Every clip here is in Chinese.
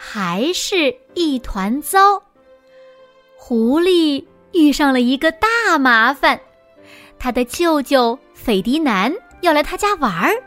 还是一团糟。狐狸遇上了一个大麻烦，他的舅舅斐迪南要来他家玩儿，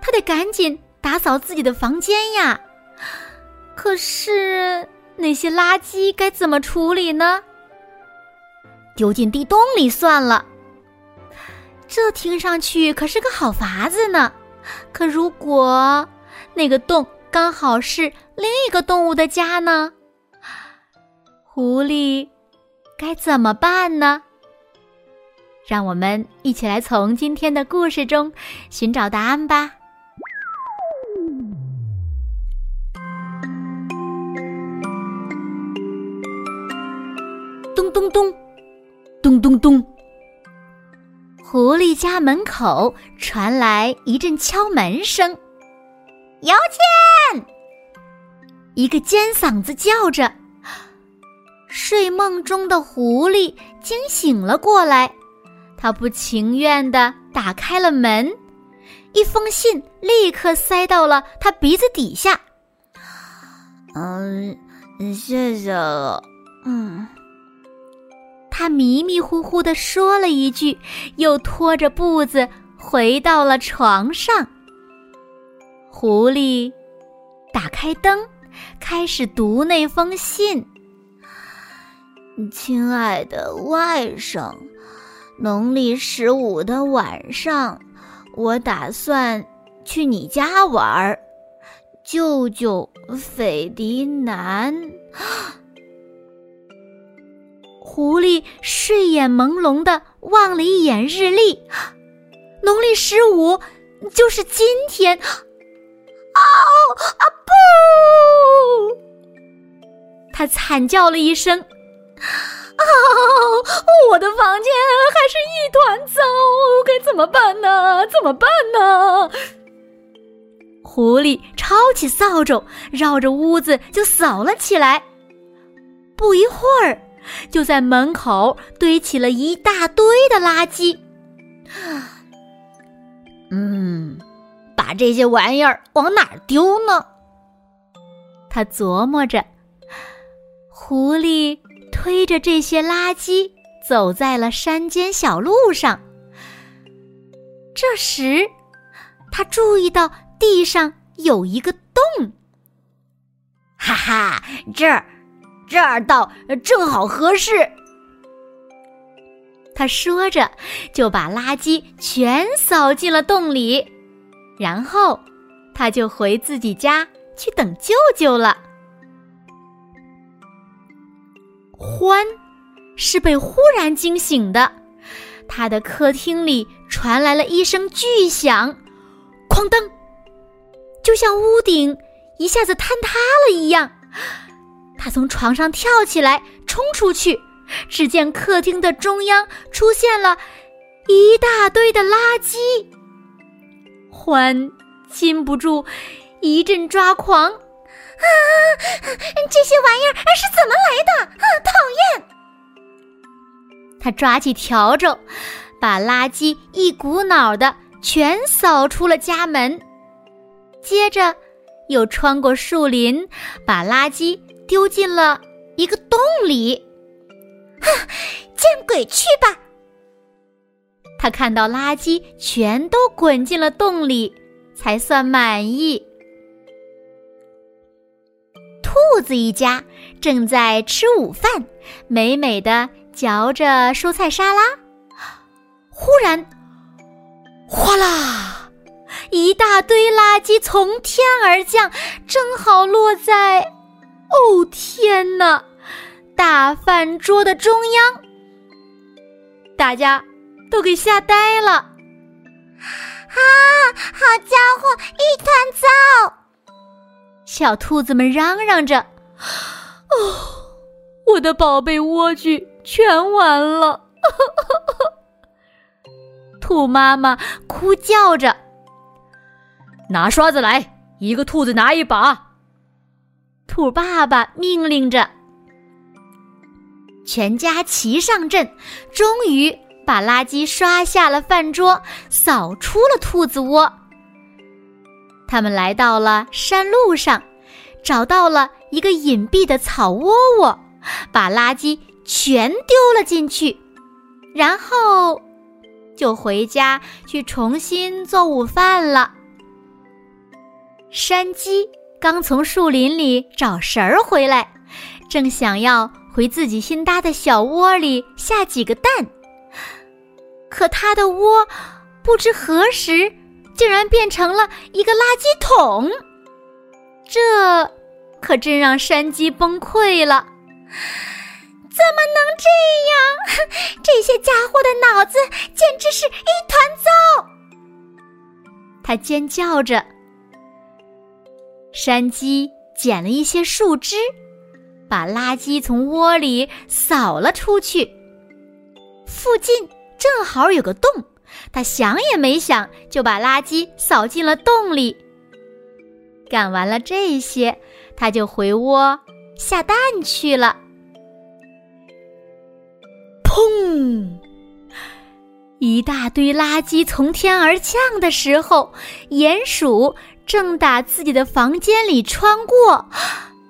他得赶紧打扫自己的房间呀。可是那些垃圾该怎么处理呢？丢进地洞里算了。这听上去可是个好法子呢。可如果那个洞……刚好是另一个动物的家呢，狐狸该怎么办呢？让我们一起来从今天的故事中寻找答案吧。咚咚咚，咚咚咚，狐狸家门口传来一阵敲门声。有请！一个尖嗓子叫着，睡梦中的狐狸惊醒了过来。他不情愿地打开了门，一封信立刻塞到了他鼻子底下。嗯，谢谢了。嗯，他迷迷糊糊地说了一句，又拖着步子回到了床上。狐狸打开灯，开始读那封信。亲爱的外甥，农历十五的晚上，我打算去你家玩儿。舅舅斐迪南，狐狸睡眼朦胧的望了一眼日历，农历十五就是今天。哦啊不！他惨叫了一声：“啊！我的房间还是一团糟，该怎么办呢？怎么办呢？”狐狸抄起扫帚，绕着屋子就扫了起来。不一会儿，就在门口堆起了一大堆的垃圾。嗯。把这些玩意儿往哪儿丢呢？他琢磨着。狐狸推着这些垃圾走在了山间小路上。这时，他注意到地上有一个洞。哈哈，这儿，这儿倒正好合适。他说着，就把垃圾全扫进了洞里。然后，他就回自己家去等舅舅了。欢是被忽然惊醒的，他的客厅里传来了一声巨响，哐当，就像屋顶一下子坍塌了一样。他从床上跳起来，冲出去，只见客厅的中央出现了一大堆的垃圾。欢禁不住一阵抓狂，啊！这些玩意儿是怎么来的？啊，讨厌！他抓起笤帚，把垃圾一股脑的全扫出了家门，接着又穿过树林，把垃圾丢进了一个洞里。啊！见鬼去吧！他看到垃圾全都滚进了洞里，才算满意。兔子一家正在吃午饭，美美的嚼着蔬菜沙拉。忽然，哗啦，一大堆垃圾从天而降，正好落在……哦天哪！大饭桌的中央，大家。都给吓呆了！啊，好家伙，一团糟！小兔子们嚷嚷着：“哦我的宝贝莴苣全完了！兔妈妈哭叫着：“拿刷子来，一个兔子拿一把。”兔爸爸命令着。全家齐上阵，终于把垃圾刷下了饭桌，扫出了兔子窝。他们来到了山路上，找到了一个隐蔽的草窝窝，把垃圾全丢了进去，然后就回家去重新做午饭了。山鸡刚从树林里找食儿回来，正想要回自己新搭的小窝里下几个蛋，可它的窝不知何时。竟然变成了一个垃圾桶，这可真让山鸡崩溃了！怎么能这样？这些家伙的脑子简直是一团糟！他尖叫着。山鸡捡了一些树枝，把垃圾从窝里扫了出去。附近正好有个洞。他想也没想，就把垃圾扫进了洞里。干完了这些，他就回窝下蛋去了。砰！一大堆垃圾从天而降的时候，鼹鼠正打自己的房间里穿过，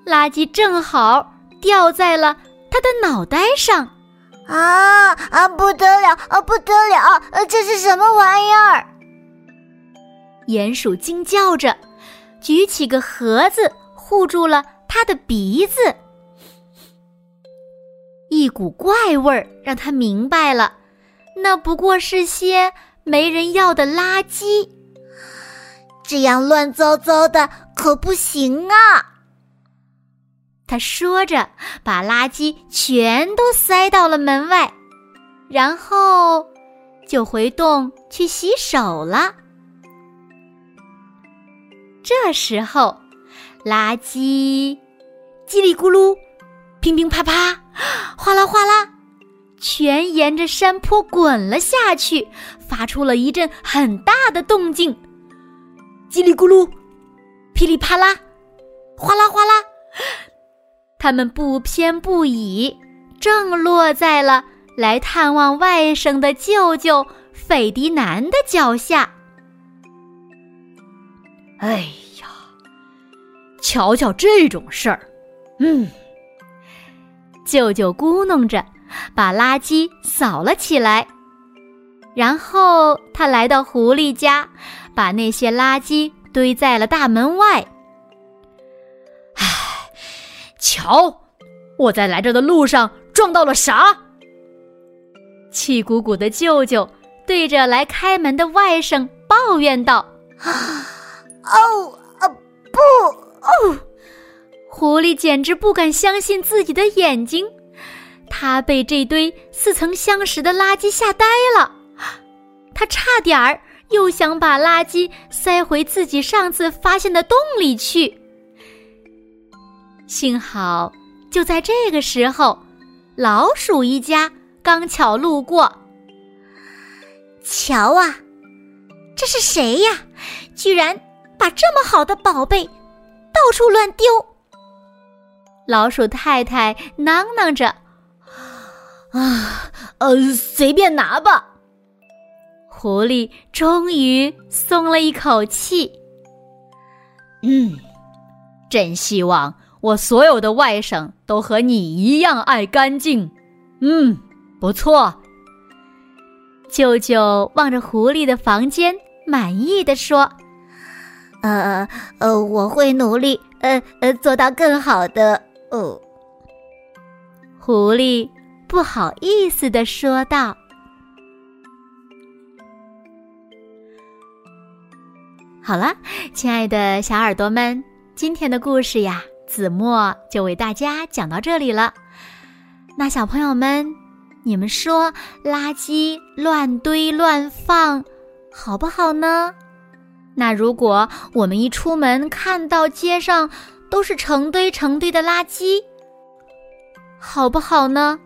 垃圾正好掉在了他的脑袋上。啊啊！不得了啊！不得了！呃，这是什么玩意儿？鼹鼠惊叫着，举起个盒子护住了他的鼻子。一股怪味儿让他明白了，那不过是些没人要的垃圾。这样乱糟糟的可不行啊！他说着，把垃圾全都塞到了门外，然后就回洞去洗手了。这时候，垃圾叽里咕噜、乒乒啪啪、哗啦哗啦，全沿着山坡滚了下去，发出了一阵很大的动静。叽里咕噜、噼里啪啦、哗啦哗啦。他们不偏不倚，正落在了来探望外甥的舅舅费迪南的脚下。哎呀，瞧瞧这种事儿，嗯，舅舅咕哝着，把垃圾扫了起来，然后他来到狐狸家，把那些垃圾堆在了大门外。瞧，我在来这的路上撞到了啥？气鼓鼓的舅舅对着来开门的外甥抱怨道：“哦，啊，不，哦！”狐狸简直不敢相信自己的眼睛，他被这堆似曾相识的垃圾吓呆了，他差点儿又想把垃圾塞回自己上次发现的洞里去。幸好，就在这个时候，老鼠一家刚巧路过。瞧啊，这是谁呀？居然把这么好的宝贝到处乱丢！老鼠太太囔囔着：“啊，呃，随便拿吧。”狐狸终于松了一口气。嗯，真希望。我所有的外甥都和你一样爱干净，嗯，不错。舅舅望着狐狸的房间，满意的说：“呃呃，我会努力，呃呃，做到更好的。”哦，狐狸不好意思的说道：“好了，亲爱的小耳朵们，今天的故事呀。”子墨就为大家讲到这里了。那小朋友们，你们说垃圾乱堆乱放好不好呢？那如果我们一出门看到街上都是成堆成堆的垃圾，好不好呢？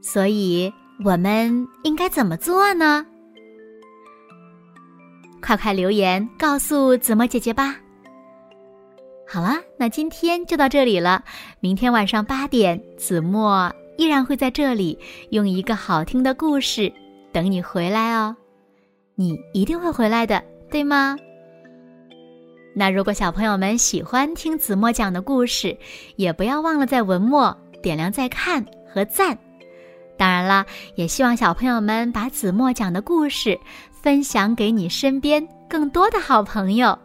所以我们应该怎么做呢？快快留言告诉子墨姐姐吧。好了，那今天就到这里了。明天晚上八点，子墨依然会在这里用一个好听的故事等你回来哦。你一定会回来的，对吗？那如果小朋友们喜欢听子墨讲的故事，也不要忘了在文末点亮再看和赞。当然啦，也希望小朋友们把子墨讲的故事分享给你身边更多的好朋友，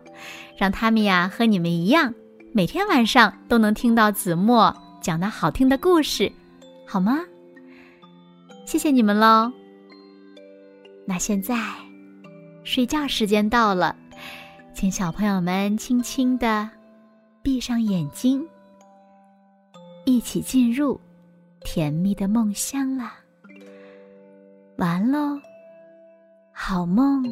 让他们呀和你们一样，每天晚上都能听到子墨讲的好听的故事，好吗？谢谢你们喽。那现在，睡觉时间到了。请小朋友们轻轻的闭上眼睛，一起进入甜蜜的梦乡啦！完喽，好梦。